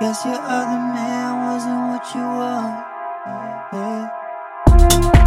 Guess your other man wasn't what you want. Yeah.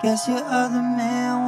Guess your other man